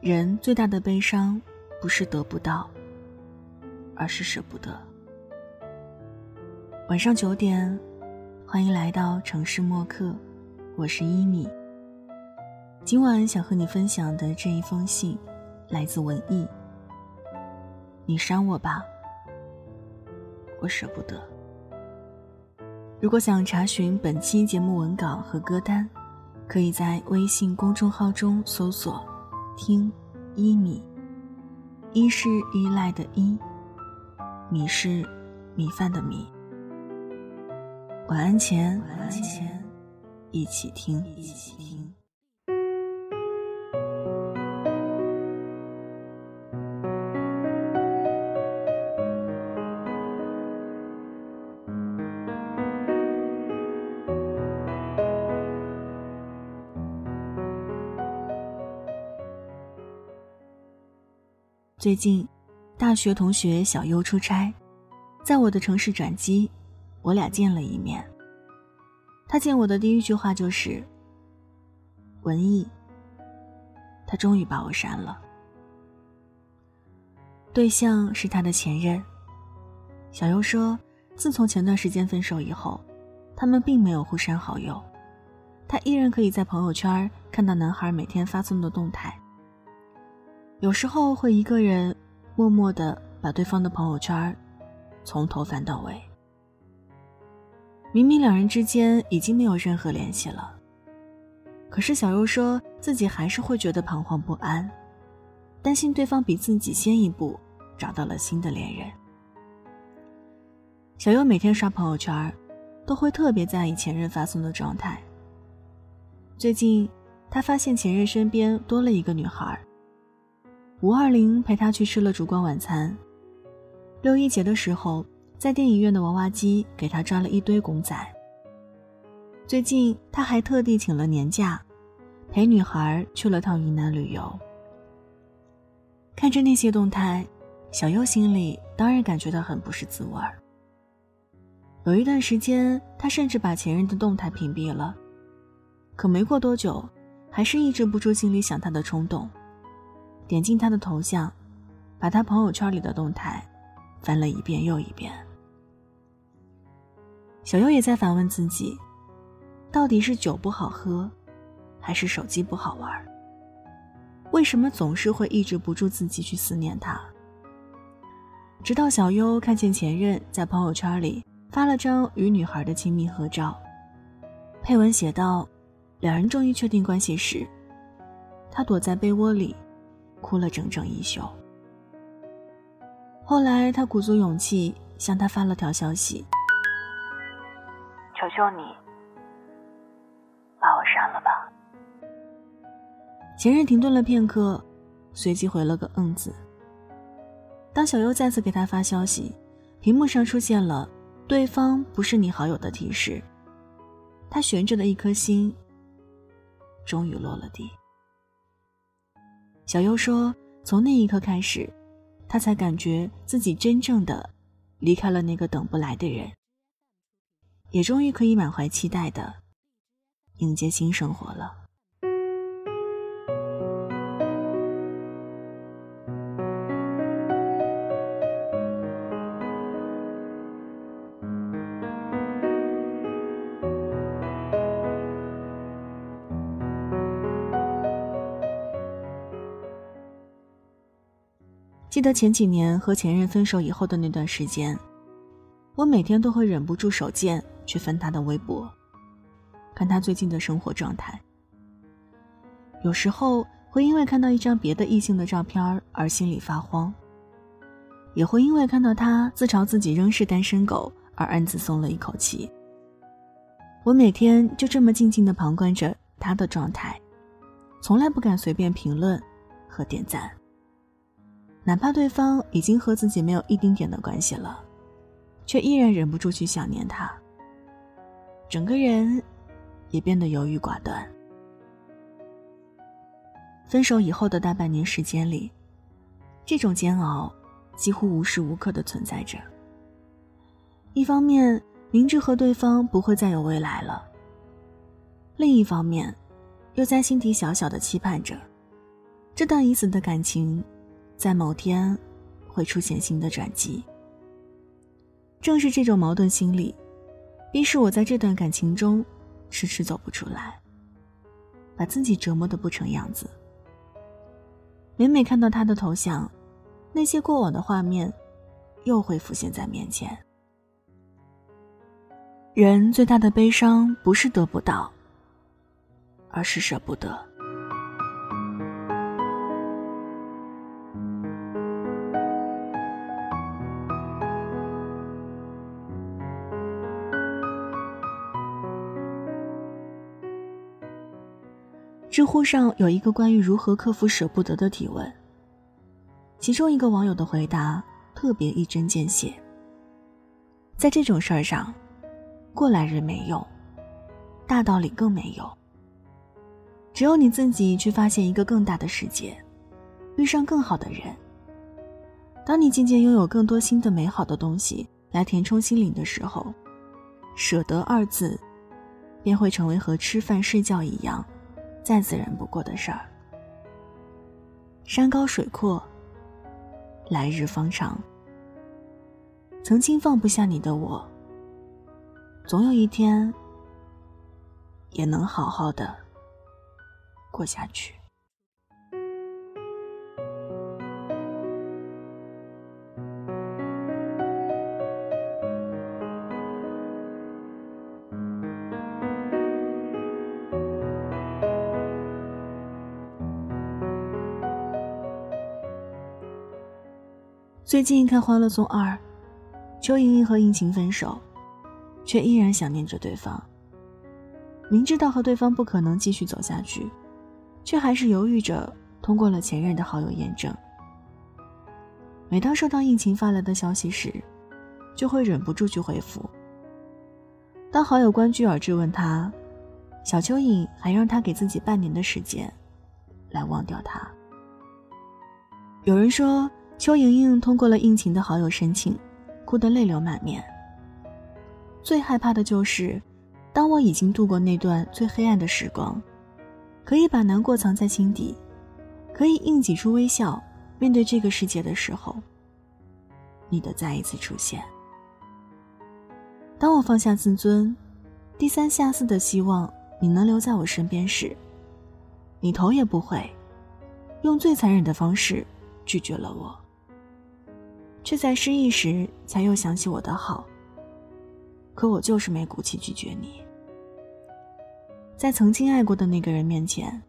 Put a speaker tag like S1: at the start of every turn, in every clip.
S1: 人最大的悲伤，不是得不到，而是舍不得。晚上九点，欢迎来到城市默客，我是一米。今晚想和你分享的这一封信，来自文艺。你删我吧，我舍不得。如果想查询本期节目文稿和歌单，可以在微信公众号中搜索“听一米”，一是依赖的依，米是米饭的米。晚安前，晚安前，一起听，一起听。最近，大学同学小优出差，在我的城市转机，我俩见了一面。他见我的第一句话就是：“文艺。”他终于把我删了。对象是他的前任。小优说，自从前段时间分手以后，他们并没有互删好友，他依然可以在朋友圈看到男孩每天发送的动态。有时候会一个人默默的把对方的朋友圈从头翻到尾。明明两人之间已经没有任何联系了，可是小优说自己还是会觉得彷徨不安，担心对方比自己先一步找到了新的恋人。小优每天刷朋友圈，都会特别在意前任发送的状态。最近，他发现前任身边多了一个女孩。五二零陪他去吃了烛光晚餐。六一节的时候，在电影院的娃娃机给他抓了一堆公仔。最近他还特地请了年假，陪女孩去了趟云南旅游。看着那些动态，小优心里当然感觉到很不是滋味儿。有一段时间，他甚至把前任的动态屏蔽了，可没过多久，还是抑制不住心里想他的冲动。点进他的头像，把他朋友圈里的动态翻了一遍又一遍。小优也在反问自己：到底是酒不好喝，还是手机不好玩？为什么总是会抑制不住自己去思念他？直到小优看见前任在朋友圈里发了张与女孩的亲密合照，配文写道：“两人终于确定关系时，他躲在被窝里。”哭了整整一宿。后来，他鼓足勇气向他发了条消息：“求求你，把我删了吧。”前任停顿了片刻，随即回了个“嗯”字。当小优再次给他发消息，屏幕上出现了“对方不是你好友”的提示，他悬着的一颗心终于落了地。小优说：“从那一刻开始，他才感觉自己真正的离开了那个等不来的人，也终于可以满怀期待的迎接新生活了。”记得前几年和前任分手以后的那段时间，我每天都会忍不住手贱去翻他的微博，看他最近的生活状态。有时候会因为看到一张别的异性的照片而心里发慌，也会因为看到他自嘲自己仍是单身狗而暗自松了一口气。我每天就这么静静的旁观着他的状态，从来不敢随便评论和点赞。哪怕对方已经和自己没有一丁点的关系了，却依然忍不住去想念他。整个人也变得犹豫寡断。分手以后的大半年时间里，这种煎熬几乎无时无刻的存在着。一方面明知和对方不会再有未来了，另一方面又在心底小小的期盼着。这段已死的感情，在某天会出现新的转机。正是这种矛盾心理，逼使我在这段感情中迟迟走不出来，把自己折磨得不成样子。每每看到他的头像，那些过往的画面又会浮现在面前。人最大的悲伤不是得不到，而是舍不得。乎上有一个关于如何克服舍不得的提问，其中一个网友的回答特别一针见血。在这种事儿上，过来人没用，大道理更没用。只有你自己去发现一个更大的世界，遇上更好的人。当你渐渐拥有更多新的美好的东西来填充心灵的时候，舍得二字，便会成为和吃饭睡觉一样。再自然不过的事儿。山高水阔，来日方长。曾经放不下你的我，总有一天也能好好的过下去。最近看《欢乐颂二》，邱莹莹和应勤分手，却依然想念着对方。明知道和对方不可能继续走下去，却还是犹豫着通过了前任的好友验证。每当收到应勤发来的消息时，就会忍不住去回复。当好友关雎尔质问他，小蚯蚓还让他给自己半年的时间，来忘掉他。有人说。邱莹莹通过了应勤的好友申请，哭得泪流满面。最害怕的就是，当我已经度过那段最黑暗的时光，可以把难过藏在心底，可以硬挤出微笑面对这个世界的时候，你的再一次出现。当我放下自尊，低三下四的希望你能留在我身边时，你头也不回，用最残忍的方式拒绝了我。却在失意时才又想起我的好。可我就是没骨气拒绝你。在曾经爱过的那个人面前，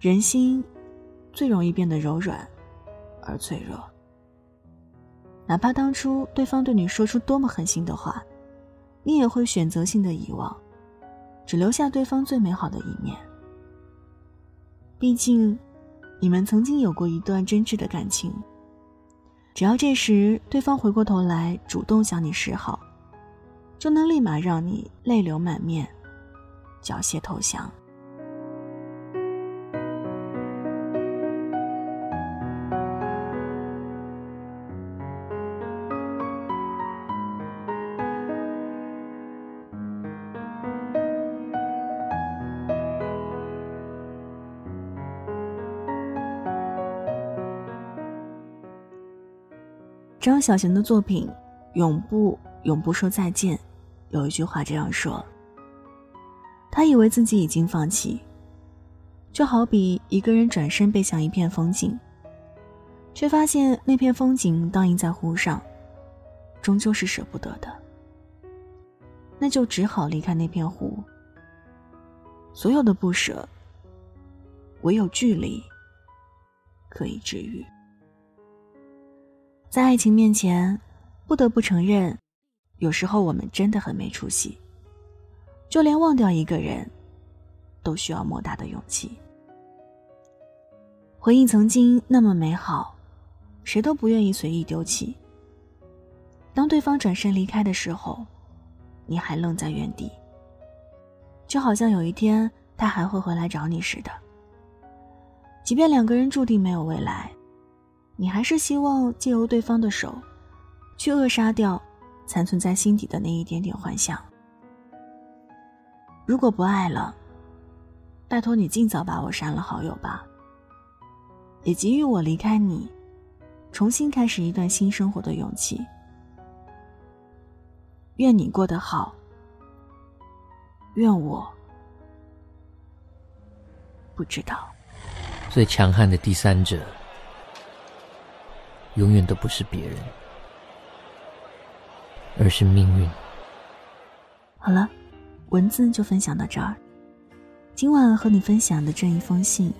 S1: 人心最容易变得柔软而脆弱。哪怕当初对方对你说出多么狠心的话，你也会选择性的遗忘，只留下对方最美好的一面。毕竟，你们曾经有过一段真挚的感情。只要这时对方回过头来主动向你示好，就能立马让你泪流满面，缴械投降。张小娴的作品《永不永不说再见》，有一句话这样说：“他以为自己已经放弃，就好比一个人转身背向一片风景，却发现那片风景倒映在湖上，终究是舍不得的。那就只好离开那片湖。所有的不舍，唯有距离可以治愈。”在爱情面前，不得不承认，有时候我们真的很没出息。就连忘掉一个人，都需要莫大的勇气。回忆曾经那么美好，谁都不愿意随意丢弃。当对方转身离开的时候，你还愣在原地，就好像有一天他还会回来找你似的。即便两个人注定没有未来。你还是希望借由对方的手，去扼杀掉残存在心底的那一点点幻想。如果不爱了，拜托你尽早把我删了好友吧。也给予我离开你，重新开始一段新生活的勇气。愿你过得好，愿我不知道。
S2: 最强悍的第三者，永远都不是别人，而是命运。
S1: 好了，文字就分享到这儿。今晚和你分享的这一封信，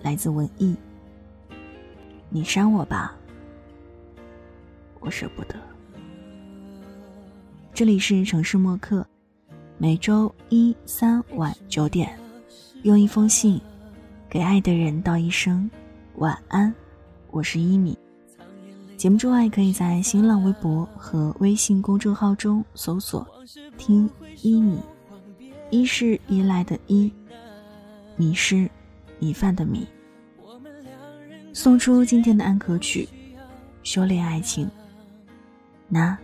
S1: 来自文艺。你删我吧，我舍不得。这里是城市默客，每周一、三晚九点，用一封信给爱的人道一声晚安。我是一米。节目之外，可以在新浪微博和微信公众号中搜索“听一米”，一是依赖的依，米是米饭的米。送出今天的安可曲，修炼爱情。那，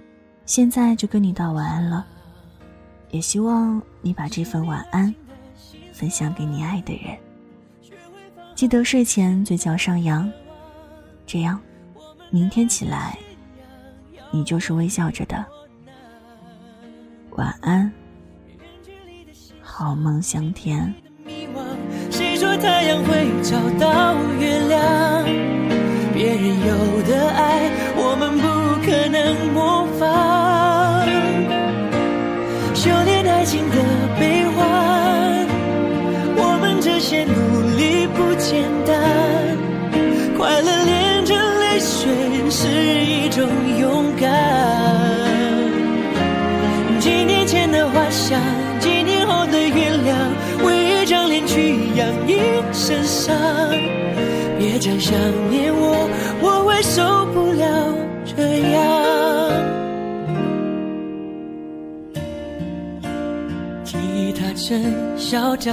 S1: 现在就跟你道晚安了，也希望你把这份晚安分享给你爱的人。记得睡前嘴角上扬，这样，明天起来，你就是微笑着的。晚安，好梦香甜。
S3: 说太阳会找到月亮，别人有的爱，我们不可能模仿。修炼爱情的悲欢，我们这些努力不简单。快乐种勇敢。几年前的花香，几年后的原谅，为一张脸去养一身伤。别再想念我，我会受不了这样。吉他真嚣张，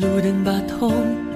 S3: 路灯把痛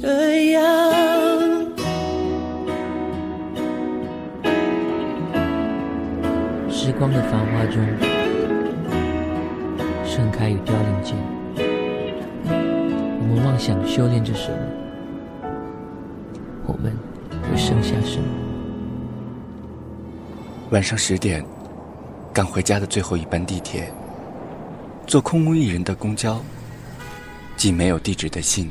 S3: 这样。
S2: 时光的繁华中，盛开与凋零间，我们妄想修炼着什么？我们会剩下什么？
S4: 晚上十点，赶回家的最后一班地铁，坐空无一人的公交，寄没有地址的信，